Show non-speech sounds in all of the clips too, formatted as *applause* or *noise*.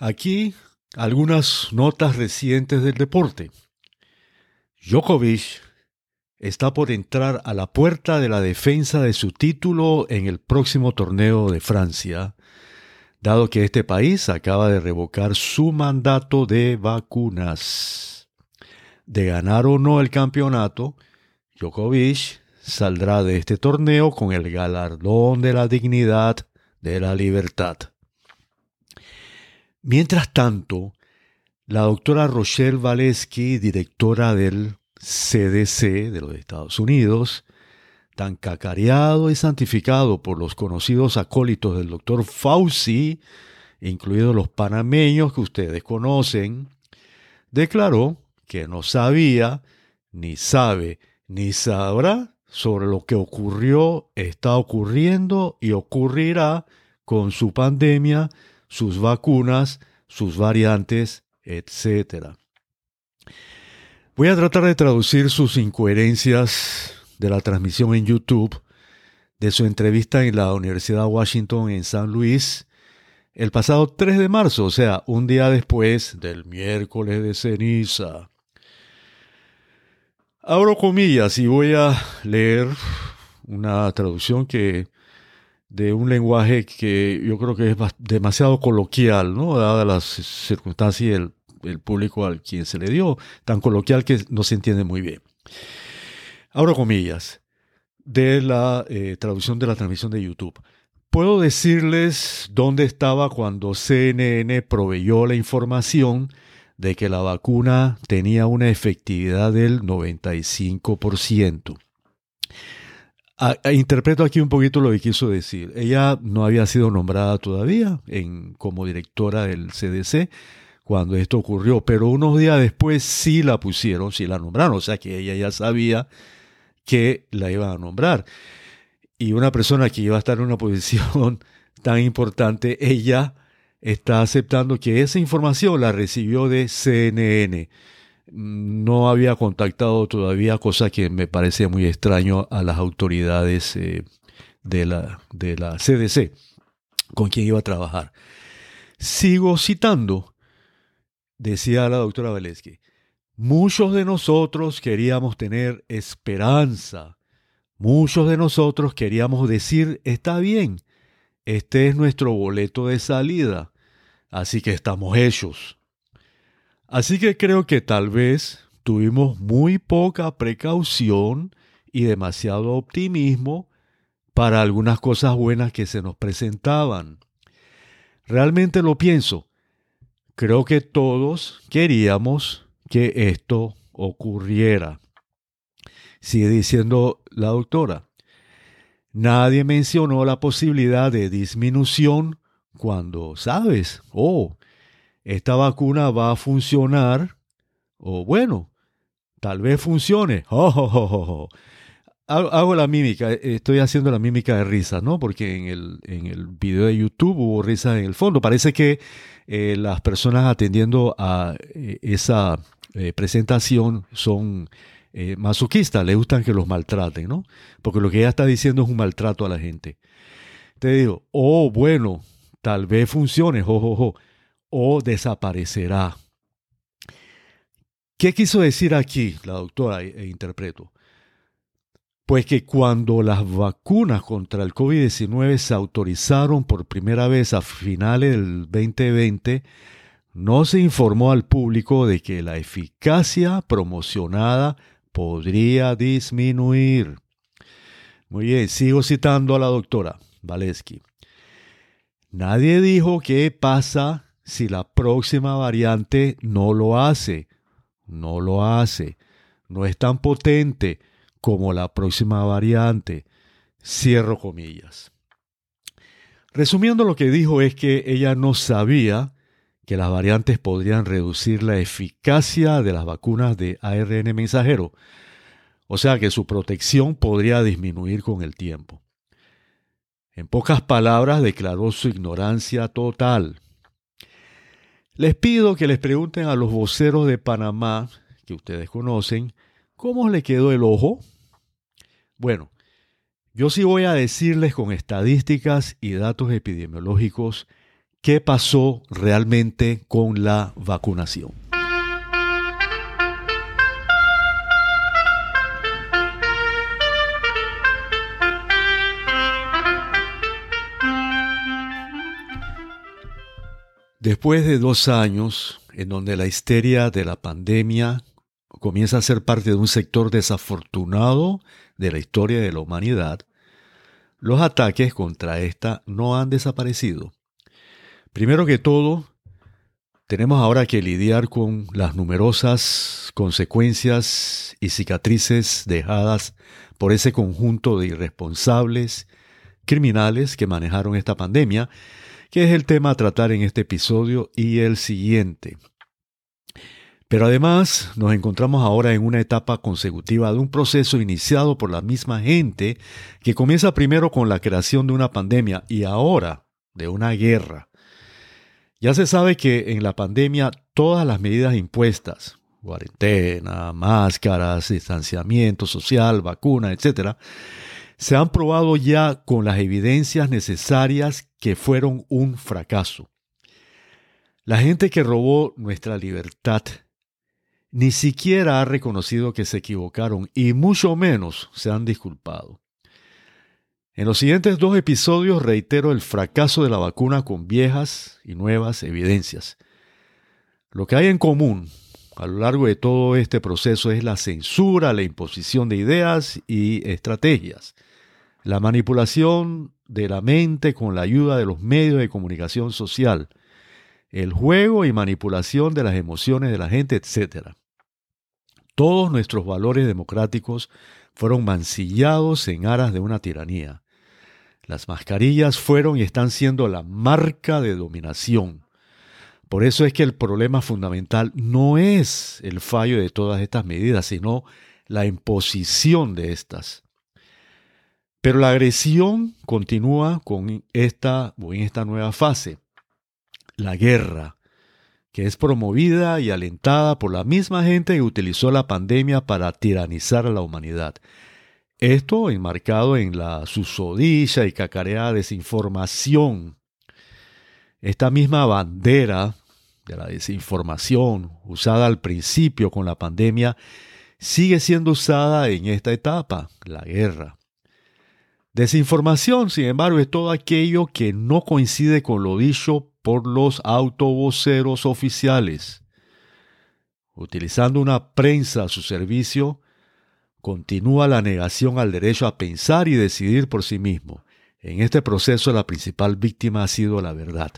Aquí algunas notas recientes del deporte. Djokovic está por entrar a la puerta de la defensa de su título en el próximo torneo de Francia, dado que este país acaba de revocar su mandato de vacunas. De ganar o no el campeonato, Djokovic saldrá de este torneo con el galardón de la dignidad de la libertad. Mientras tanto, la doctora Rochelle Valesky, directora del CDC de los Estados Unidos, tan cacareado y santificado por los conocidos acólitos del doctor Fauci, incluidos los panameños que ustedes conocen, declaró que no sabía, ni sabe, ni sabrá sobre lo que ocurrió, está ocurriendo y ocurrirá con su pandemia, sus vacunas, sus variantes, etc. Voy a tratar de traducir sus incoherencias de la transmisión en YouTube de su entrevista en la Universidad de Washington en San Luis el pasado 3 de marzo, o sea, un día después del miércoles de ceniza. Abro comillas y voy a leer una traducción que de un lenguaje que yo creo que es demasiado coloquial, ¿no? Dadas las circunstancias y el el público al quien se le dio, tan coloquial que no se entiende muy bien. Abro comillas de la eh, traducción de la transmisión de YouTube. Puedo decirles dónde estaba cuando CNN proveyó la información de que la vacuna tenía una efectividad del 95%. Interpreto aquí un poquito lo que quiso decir. Ella no había sido nombrada todavía como directora del CDC, cuando esto ocurrió, pero unos días después sí la pusieron, sí la nombraron, o sea que ella ya sabía que la iban a nombrar. Y una persona que iba a estar en una *laughs* posición tan importante, ella está aceptando que esa información la recibió de CNN. No había contactado todavía, cosa que me parece muy extraño a las autoridades eh, de, la, de la CDC con quien iba a trabajar. Sigo citando decía la doctora Valesky, muchos de nosotros queríamos tener esperanza, muchos de nosotros queríamos decir, está bien, este es nuestro boleto de salida, así que estamos hechos. Así que creo que tal vez tuvimos muy poca precaución y demasiado optimismo para algunas cosas buenas que se nos presentaban. Realmente lo pienso. Creo que todos queríamos que esto ocurriera. Sigue diciendo la doctora. Nadie mencionó la posibilidad de disminución cuando, sabes, oh, esta vacuna va a funcionar, o bueno, tal vez funcione. *laughs* Oh, hago, la mímica, estoy haciendo la mímica de risa, ¿no? Porque en el, en el video de YouTube hubo risa en el fondo. Parece que eh, las personas atendiendo a eh, esa eh, presentación son masoquistas, les gustan que los maltraten, ¿no? Porque lo que ella está diciendo es un maltrato a la gente. Te digo, oh, bueno, tal vez funcione, jo, o desaparecerá. ¿Qué quiso decir aquí la doctora e interpreto? Pues que cuando las vacunas contra el COVID-19 se autorizaron por primera vez a finales del 2020, no se informó al público de que la eficacia promocionada podría disminuir. Muy bien, sigo citando a la doctora Valesky. Nadie dijo qué pasa si la próxima variante no lo hace. No lo hace. No es tan potente como la próxima variante. Cierro comillas. Resumiendo lo que dijo es que ella no sabía que las variantes podrían reducir la eficacia de las vacunas de ARN mensajero, o sea que su protección podría disminuir con el tiempo. En pocas palabras, declaró su ignorancia total. Les pido que les pregunten a los voceros de Panamá, que ustedes conocen, ¿Cómo le quedó el ojo? Bueno, yo sí voy a decirles con estadísticas y datos epidemiológicos qué pasó realmente con la vacunación. Después de dos años en donde la histeria de la pandemia comienza a ser parte de un sector desafortunado de la historia de la humanidad, los ataques contra esta no han desaparecido. Primero que todo, tenemos ahora que lidiar con las numerosas consecuencias y cicatrices dejadas por ese conjunto de irresponsables, criminales que manejaron esta pandemia que es el tema a tratar en este episodio y el siguiente. Pero además nos encontramos ahora en una etapa consecutiva de un proceso iniciado por la misma gente que comienza primero con la creación de una pandemia y ahora de una guerra. Ya se sabe que en la pandemia todas las medidas impuestas, cuarentena, máscaras, distanciamiento social, vacuna, etc., se han probado ya con las evidencias necesarias que fueron un fracaso. La gente que robó nuestra libertad ni siquiera ha reconocido que se equivocaron y mucho menos se han disculpado. En los siguientes dos episodios reitero el fracaso de la vacuna con viejas y nuevas evidencias. Lo que hay en común a lo largo de todo este proceso es la censura, la imposición de ideas y estrategias la manipulación de la mente con la ayuda de los medios de comunicación social, el juego y manipulación de las emociones de la gente, etc. Todos nuestros valores democráticos fueron mancillados en aras de una tiranía. Las mascarillas fueron y están siendo la marca de dominación. Por eso es que el problema fundamental no es el fallo de todas estas medidas, sino la imposición de estas. Pero la agresión continúa con esta, en esta nueva fase, la guerra, que es promovida y alentada por la misma gente que utilizó la pandemia para tiranizar a la humanidad. Esto enmarcado en la susodicha y cacareada desinformación. Esta misma bandera de la desinformación usada al principio con la pandemia sigue siendo usada en esta etapa, la guerra. Desinformación, sin embargo, es todo aquello que no coincide con lo dicho por los autovoceros oficiales. Utilizando una prensa a su servicio, continúa la negación al derecho a pensar y decidir por sí mismo. En este proceso la principal víctima ha sido la verdad.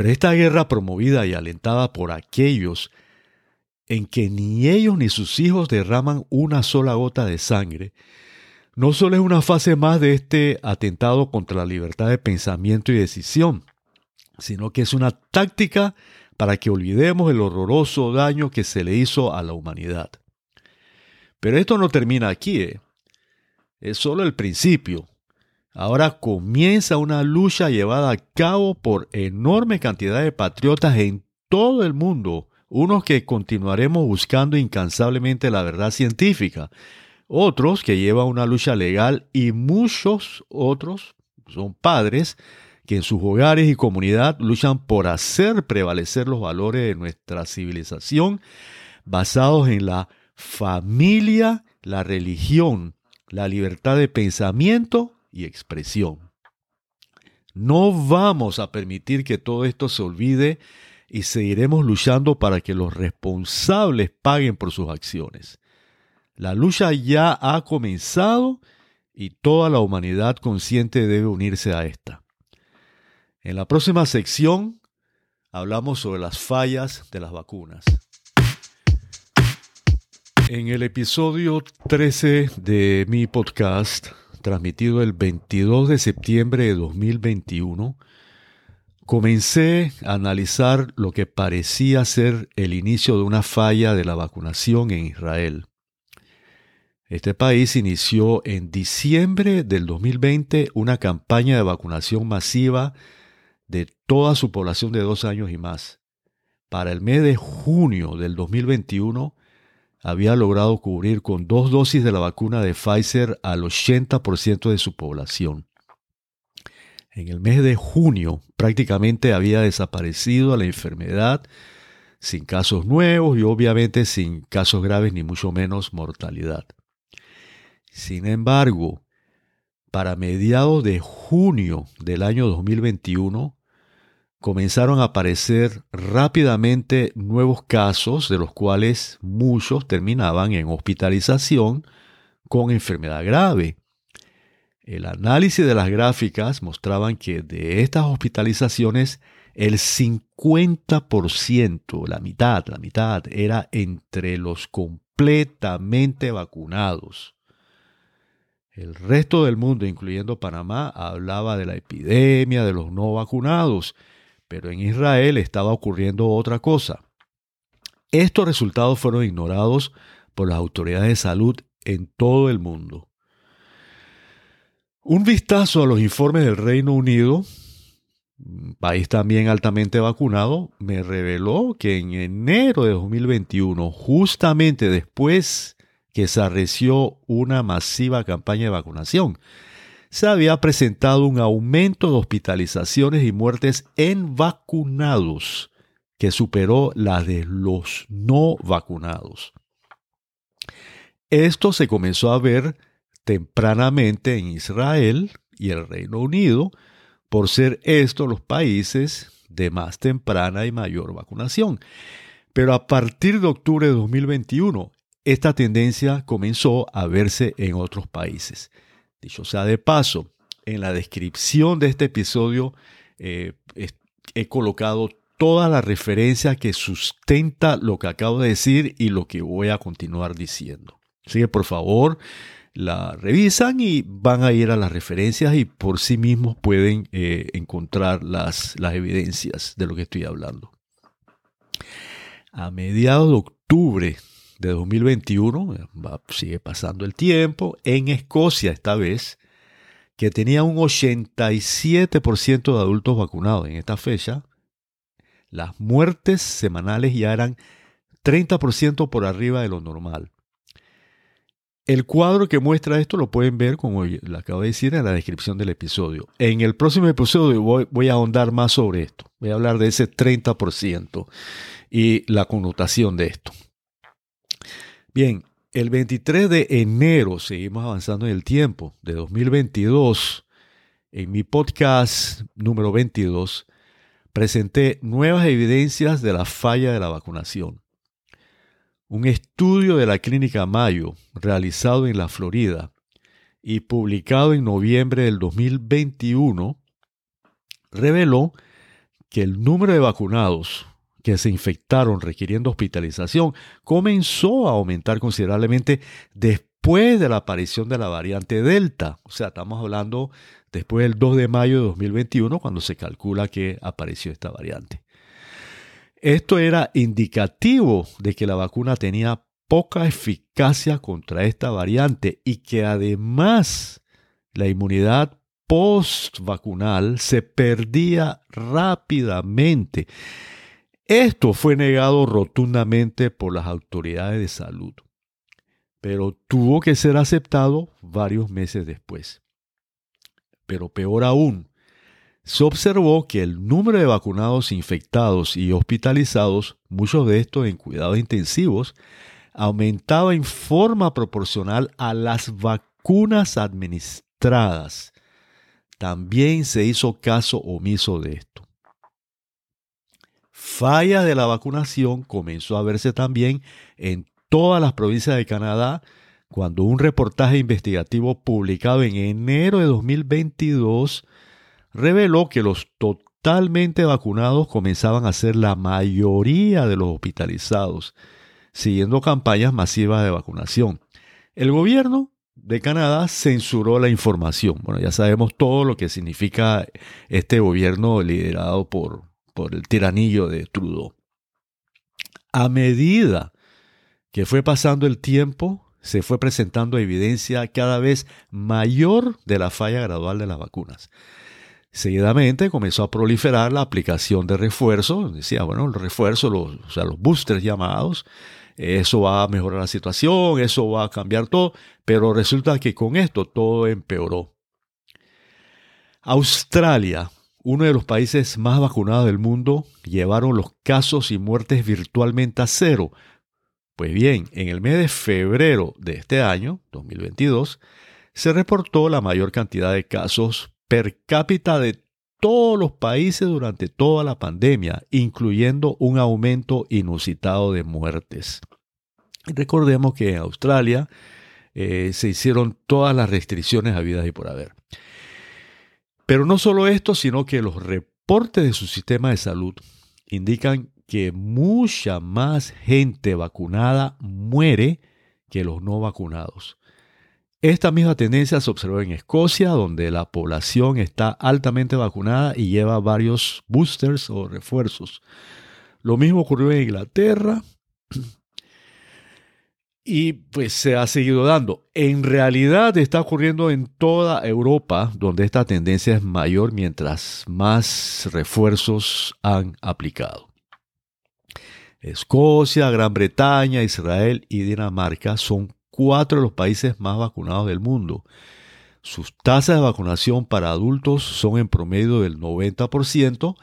Pero esta guerra promovida y alentada por aquellos en que ni ellos ni sus hijos derraman una sola gota de sangre, no solo es una fase más de este atentado contra la libertad de pensamiento y decisión, sino que es una táctica para que olvidemos el horroroso daño que se le hizo a la humanidad. Pero esto no termina aquí, ¿eh? es solo el principio. Ahora comienza una lucha llevada a cabo por enorme cantidad de patriotas en todo el mundo, unos que continuaremos buscando incansablemente la verdad científica, otros que llevan una lucha legal y muchos otros son padres que en sus hogares y comunidad luchan por hacer prevalecer los valores de nuestra civilización basados en la familia, la religión, la libertad de pensamiento y expresión. No vamos a permitir que todo esto se olvide y seguiremos luchando para que los responsables paguen por sus acciones. La lucha ya ha comenzado y toda la humanidad consciente debe unirse a esta. En la próxima sección hablamos sobre las fallas de las vacunas. En el episodio 13 de mi podcast, transmitido el 22 de septiembre de 2021, comencé a analizar lo que parecía ser el inicio de una falla de la vacunación en Israel. Este país inició en diciembre del 2020 una campaña de vacunación masiva de toda su población de dos años y más. Para el mes de junio del 2021 había logrado cubrir con dos dosis de la vacuna de Pfizer al 80% de su población. En el mes de junio prácticamente había desaparecido la enfermedad sin casos nuevos y obviamente sin casos graves ni mucho menos mortalidad. Sin embargo, para mediados de junio del año 2021, comenzaron a aparecer rápidamente nuevos casos, de los cuales muchos terminaban en hospitalización con enfermedad grave. El análisis de las gráficas mostraban que de estas hospitalizaciones el 50%, la mitad, la mitad, era entre los completamente vacunados. El resto del mundo, incluyendo Panamá, hablaba de la epidemia de los no vacunados, pero en Israel estaba ocurriendo otra cosa. Estos resultados fueron ignorados por las autoridades de salud en todo el mundo. Un vistazo a los informes del Reino Unido país también altamente vacunado, me reveló que en enero de 2021, justamente después que se arreció una masiva campaña de vacunación, se había presentado un aumento de hospitalizaciones y muertes en vacunados que superó la de los no vacunados. Esto se comenzó a ver tempranamente en Israel y el Reino Unido, por ser estos los países de más temprana y mayor vacunación. Pero a partir de octubre de 2021, esta tendencia comenzó a verse en otros países. Dicho sea de paso, en la descripción de este episodio eh, he colocado toda la referencia que sustenta lo que acabo de decir y lo que voy a continuar diciendo. Así que por favor, la revisan y van a ir a las referencias y por sí mismos pueden eh, encontrar las, las evidencias de lo que estoy hablando. A mediados de octubre de 2021, sigue pasando el tiempo, en Escocia esta vez, que tenía un 87% de adultos vacunados en esta fecha, las muertes semanales ya eran 30% por arriba de lo normal. El cuadro que muestra esto lo pueden ver, como lo acabo de decir, en la descripción del episodio. En el próximo episodio voy, a ahondar más sobre esto. Voy a hablar de ese 30% y la connotación de esto. Bien, el 23 de enero, seguimos avanzando en el tiempo, de 2022, en mi podcast número 22, presenté nuevas evidencias de la falla de la vacunación. Un estudio de la Clínica Mayo, realizado en la Florida y publicado en noviembre del 2021, reveló que el número de vacunados que se infectaron requiriendo hospitalización comenzó a aumentar considerablemente después de la aparición de la variante Delta. O sea, estamos hablando después del 2 de mayo de 2021, cuando se calcula que apareció esta variante. Esto era indicativo de que la vacuna tenía poca eficacia contra esta variante y que además la inmunidad post-vacunal se perdía rápidamente. Esto fue negado rotundamente por las autoridades de salud, pero tuvo que ser aceptado varios meses después. Pero peor aún, se observó que el número de vacunados infectados y hospitalizados, muchos de estos en cuidados intensivos, aumentaba en forma proporcional a las vacunas administradas. También se hizo caso omiso de esto. Falla de la vacunación comenzó a verse también en todas las provincias de Canadá cuando un reportaje investigativo publicado en enero de 2022 reveló que los totalmente vacunados comenzaban a ser la mayoría de los hospitalizados, siguiendo campañas masivas de vacunación. El gobierno de Canadá censuró la información. Bueno, ya sabemos todo lo que significa este gobierno liderado por, por el tiranillo de Trudeau. A medida que fue pasando el tiempo, se fue presentando evidencia cada vez mayor de la falla gradual de las vacunas. Seguidamente comenzó a proliferar la aplicación de refuerzos. Decía, bueno, el refuerzo, los, o sea, los boosters llamados, eso va a mejorar la situación, eso va a cambiar todo, pero resulta que con esto todo empeoró. Australia, uno de los países más vacunados del mundo, llevaron los casos y muertes virtualmente a cero. Pues bien, en el mes de febrero de este año, 2022, se reportó la mayor cantidad de casos per cápita de todos los países durante toda la pandemia, incluyendo un aumento inusitado de muertes. Recordemos que en Australia eh, se hicieron todas las restricciones habidas y por haber. Pero no solo esto, sino que los reportes de su sistema de salud indican que mucha más gente vacunada muere que los no vacunados. Esta misma tendencia se observó en Escocia, donde la población está altamente vacunada y lleva varios boosters o refuerzos. Lo mismo ocurrió en Inglaterra, y pues se ha seguido dando. En realidad está ocurriendo en toda Europa, donde esta tendencia es mayor mientras más refuerzos han aplicado. Escocia, Gran Bretaña, Israel y Dinamarca son cuatro de los países más vacunados del mundo. Sus tasas de vacunación para adultos son en promedio del 90%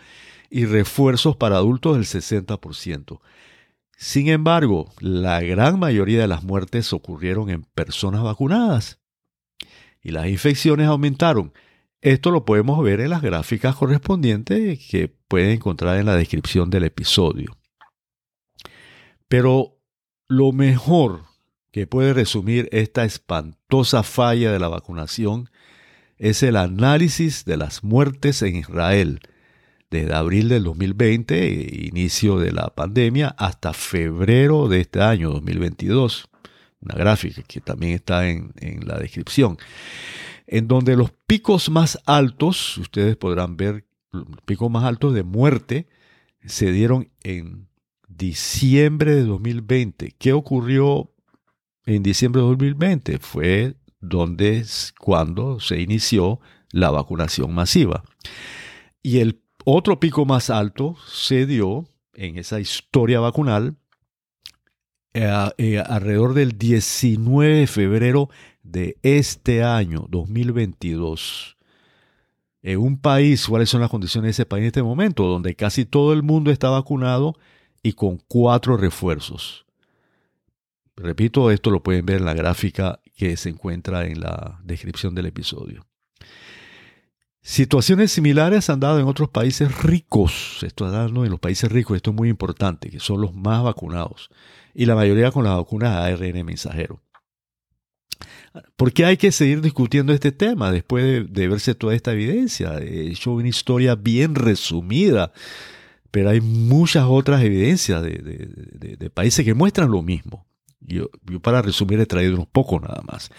y refuerzos para adultos del 60%. Sin embargo, la gran mayoría de las muertes ocurrieron en personas vacunadas y las infecciones aumentaron. Esto lo podemos ver en las gráficas correspondientes que pueden encontrar en la descripción del episodio. Pero lo mejor que puede resumir esta espantosa falla de la vacunación es el análisis de las muertes en Israel desde abril del 2020, inicio de la pandemia, hasta febrero de este año 2022. Una gráfica que también está en, la descripción. En donde los picos más altos, ustedes podrán ver, los picos más altos de muerte se dieron en diciembre de 2020. ¿Qué ocurrió en diciembre de 2020? Fue donde, cuando se inició la vacunación masiva. Y el otro pico más alto se dio en esa historia vacunal eh, eh, alrededor del 19 de febrero de este año, 2022. En un país, ¿cuáles son las condiciones de ese país en este momento? Donde casi todo el mundo está vacunado y con cuatro refuerzos. Repito, esto lo pueden ver en la gráfica que se encuentra en la descripción del episodio. Situaciones similares han dado en otros países ricos, esto está dando en los países ricos, esto es muy importante, que son los más vacunados, y la mayoría con las vacunas ARN mensajero. ¿Por qué hay que seguir discutiendo este tema después de, verse toda esta evidencia? He hecho una historia bien resumida, pero hay muchas otras evidencias de, países que muestran lo mismo. Yo, yo, para resumir he traído unos pocos nada más.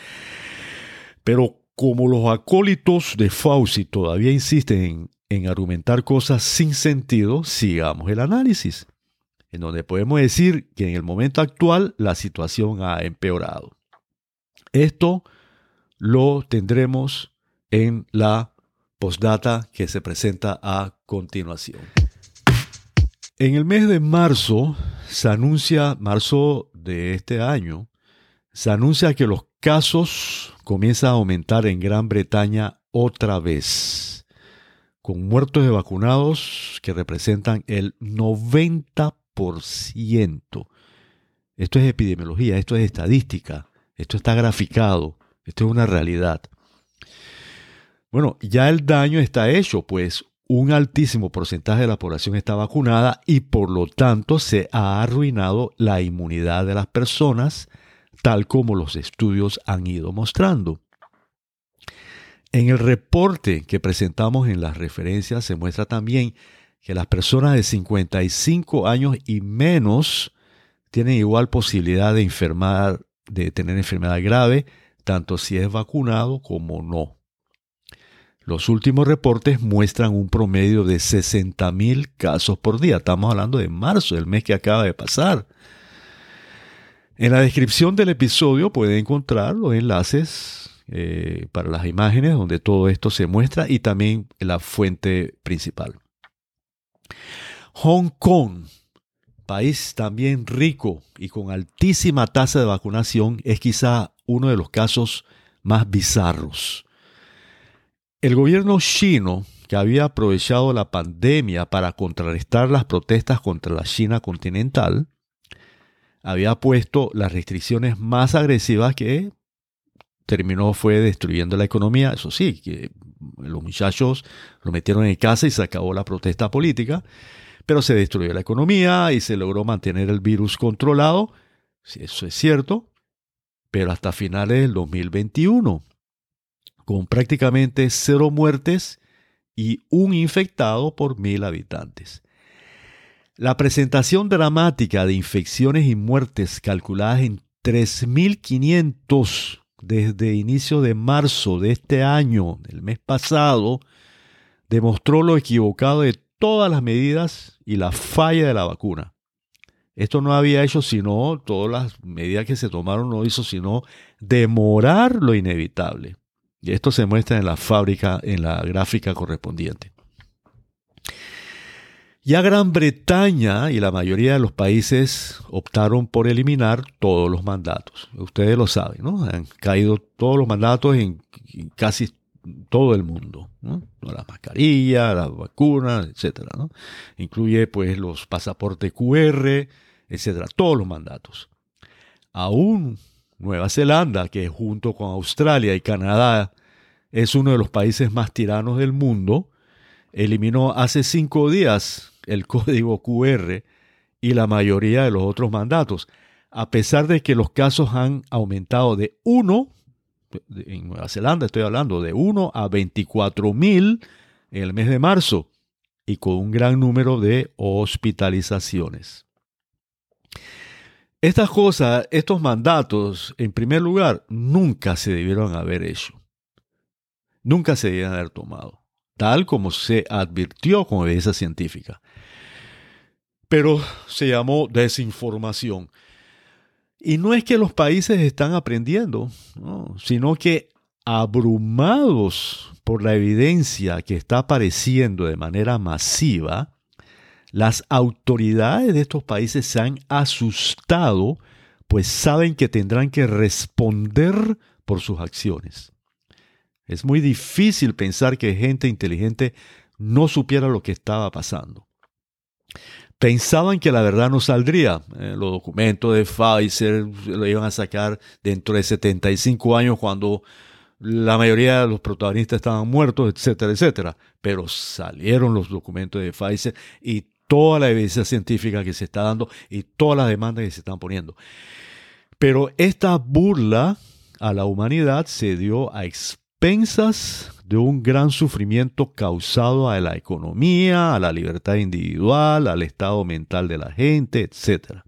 Pero como los acólitos de Fauci todavía insisten en, argumentar cosas sin sentido, sigamos el análisis, en donde podemos decir que en el momento actual la situación ha empeorado. Esto lo tendremos en la postdata que se presenta a continuación. En el mes de marzo se anuncia, marzo de este año, se anuncia que los casos comienzan a aumentar en Gran Bretaña otra vez, con muertos de vacunados que representan el 90%. Esto es epidemiología, esto es estadística, esto está graficado, esto es una realidad. Bueno, ya el daño está hecho, pues un altísimo porcentaje de la población está vacunada y por lo tanto se ha arruinado la inmunidad de las personas tal como los estudios han ido mostrando. En el reporte que presentamos en las referencias se muestra también que las personas de 55 años y menos tienen igual posibilidad de enfermar, de tener enfermedad grave, tanto si es vacunado como no. Los últimos reportes muestran un promedio de 60.000 casos por día. Estamos hablando de marzo, el mes que acaba de pasar. En la descripción del episodio pueden encontrar los enlaces eh, para las imágenes donde todo esto se muestra y también la fuente principal. Hong Kong, país también rico y con altísima tasa de vacunación, es quizá uno de los casos más bizarros. El gobierno chino, que había aprovechado la pandemia para contrarrestar las protestas contra la China continental, había puesto las restricciones más agresivas que terminó fue destruyendo la economía. Eso sí, que los muchachos lo metieron en casa y se acabó la protesta política, pero se destruyó la economía y se logró mantener el virus controlado. Eso es cierto, pero hasta finales del 2021, con prácticamente cero muertes y un infectado por mil habitantes. La presentación dramática de infecciones y muertes calculadas en 3.500 desde inicio de marzo de este año, del mes pasado, demostró lo equivocado de todas las medidas y la falla de la vacuna. Esto no había hecho sino, todas las medidas que se tomaron no hizo sino demorar lo inevitable. Y esto se muestra en la fábrica, en la gráfica correspondiente. Ya Gran Bretaña y la mayoría de los países optaron por eliminar todos los mandatos. Ustedes lo saben, ¿no? Han caído todos los mandatos en, casi todo el mundo. ¿no? La mascarilla, las vacunas, etcétera. Incluye pues los pasaportes QR, etcétera. Todos los mandatos. Aún Nueva Zelanda, que junto con Australia y Canadá es uno de los países más tiranos del mundo, eliminó hace cinco días el código QR y la mayoría de los otros mandatos, a pesar de que los casos han aumentado de 1, en Nueva Zelanda estoy hablando, de 1 a 24 mil en el mes de marzo y con un gran número de hospitalizaciones. Estas cosas, estos mandatos, en primer lugar, nunca se debieron haber hecho. Nunca se debieron haber tomado, tal como se advirtió con evidencia científica pero se llamó desinformación. Y no es que los países están aprendiendo, sino que abrumados por la evidencia que está apareciendo de manera masiva, las autoridades de estos países se han asustado, pues saben que tendrán que responder por sus acciones. Es muy difícil pensar que gente inteligente no supiera lo que estaba pasando pensaban que la verdad no saldría. Eh, los documentos de Pfizer lo iban a sacar dentro de 75 años cuando la mayoría de los protagonistas estaban muertos, etcétera, etcétera. Pero salieron los documentos de Pfizer y toda la evidencia científica que se está dando y todas las demandas que se están poniendo. Pero esta burla a la humanidad se dio a expensas de un gran sufrimiento causado a la economía, a la libertad individual, al estado mental de la gente, etc.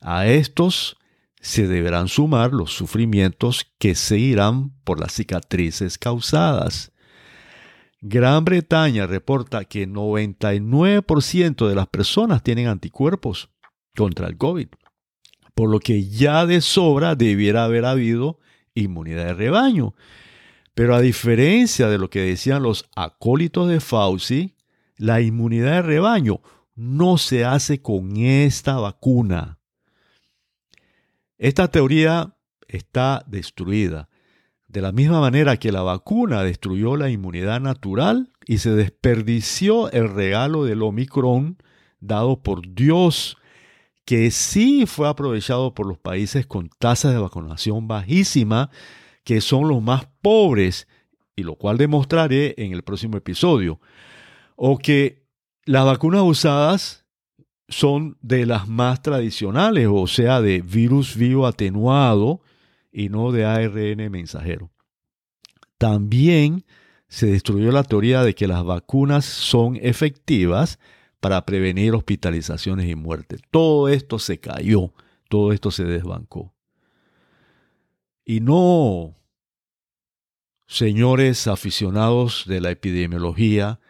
A estos se deberán sumar los sufrimientos que se irán por las cicatrices causadas. Gran Bretaña reporta que 99% de las personas tienen anticuerpos contra el COVID, por lo que ya de sobra debiera haber habido inmunidad de rebaño. Pero a diferencia de lo que decían los acólitos de Fauci, la inmunidad de rebaño no se hace con esta vacuna. Esta teoría está destruida. De la misma manera que la vacuna destruyó la inmunidad natural y se desperdició el regalo del Omicron dado por Dios, que sí fue aprovechado por los países con tasas de vacunación bajísima que son los más pobres, y lo cual demostraré en el próximo episodio, o que las vacunas usadas son de las más tradicionales, o sea, de virus vivo atenuado y no de ARN mensajero. También se destruyó la teoría de que las vacunas son efectivas para prevenir hospitalizaciones y muerte. Todo esto se cayó, todo esto se desbancó. Y no, señores aficionados de la epidemiología,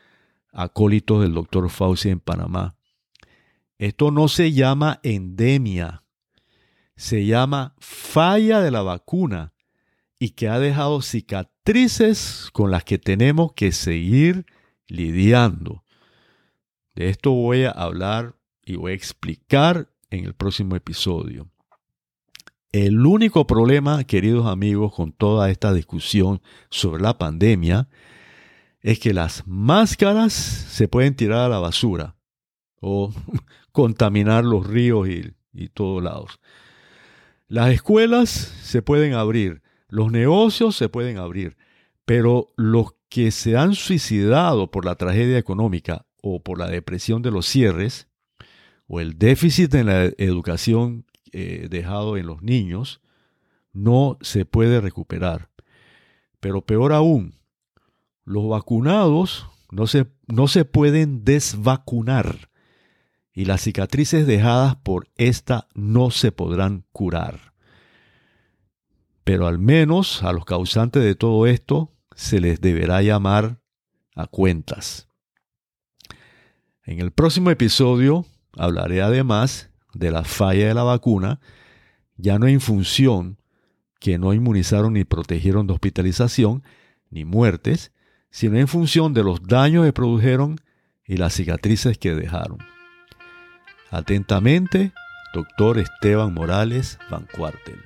acólitos del doctor Fauci en Panamá, esto no se llama endemia, se llama falla de la vacuna y que ha dejado cicatrices con las que tenemos que seguir lidiando. De esto voy a hablar y voy a explicar en el próximo episodio. El único problema, queridos amigos, con toda esta discusión sobre la pandemia es que las máscaras se pueden tirar a la basura o *laughs* contaminar los ríos y, y todos lados. Las escuelas se pueden abrir, los negocios se pueden abrir, pero los que se han suicidado por la tragedia económica o por la depresión de los cierres, o el déficit en la educación eh, dejado en los niños, no se puede recuperar. Pero peor aún, los vacunados no se, no se pueden desvacunar y las cicatrices dejadas por esta no se podrán curar. Pero al menos a los causantes de todo esto se les deberá llamar a cuentas. En el próximo episodio hablaré además de la falla de la vacuna, ya no en función que no inmunizaron ni protegieron de hospitalización ni muertes, sino en función de los daños que produjeron y las cicatrices que dejaron. Atentamente, doctor Esteban Morales Van Cuartel.